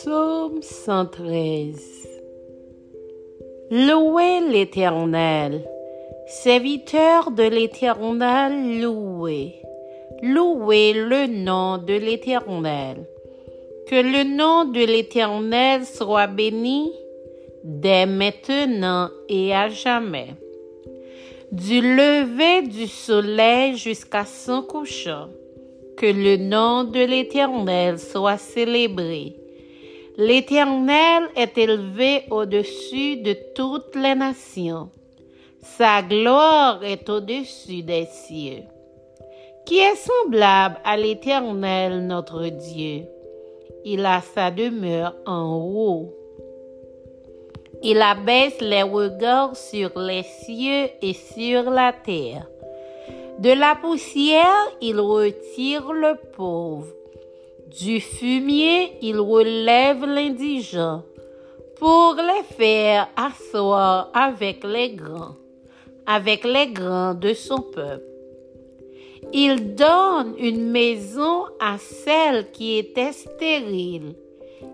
Psaume 113 Louez l'Éternel, serviteur de l'Éternel, louez. Louez le nom de l'Éternel. Que le nom de l'Éternel soit béni dès maintenant et à jamais. Du lever du soleil jusqu'à son couchant que le nom de l'Éternel soit célébré. L'Éternel est élevé au-dessus de toutes les nations. Sa gloire est au-dessus des cieux. Qui est semblable à l'Éternel notre Dieu? Il a sa demeure en haut. Il abaisse les regards sur les cieux et sur la terre. De la poussière, il retire le pauvre. Du fumier, il relève l'indigent pour les faire asseoir avec les grands, avec les grands de son peuple. Il donne une maison à celle qui était stérile.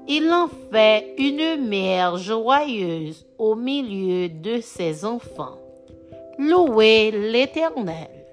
Il en fait une mère joyeuse au milieu de ses enfants. Louez l'Éternel.